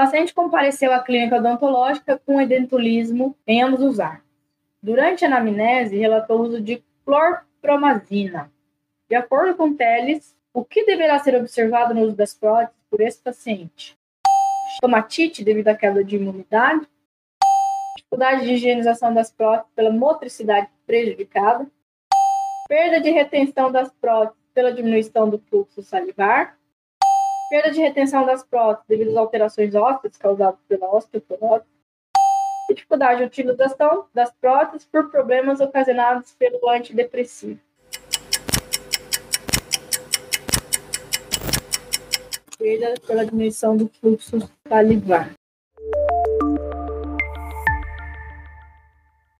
paciente compareceu à clínica odontológica com edentulismo em ambos os arcos. Durante a anamnese, relatou o uso de clorpromazina. De acordo com Teles, o que deverá ser observado no uso das próteses por esse paciente? Estomatite devido à queda de imunidade, dificuldade de higienização das próteses pela motricidade prejudicada, perda de retenção das próteses pela diminuição do fluxo salivar, perda de retenção das próteses devido às alterações ósseas causadas pela osteoporose, e dificuldade de utilização das próteses por problemas ocasionados pelo antidepressivo. Perda pela diminuição do fluxo salivar.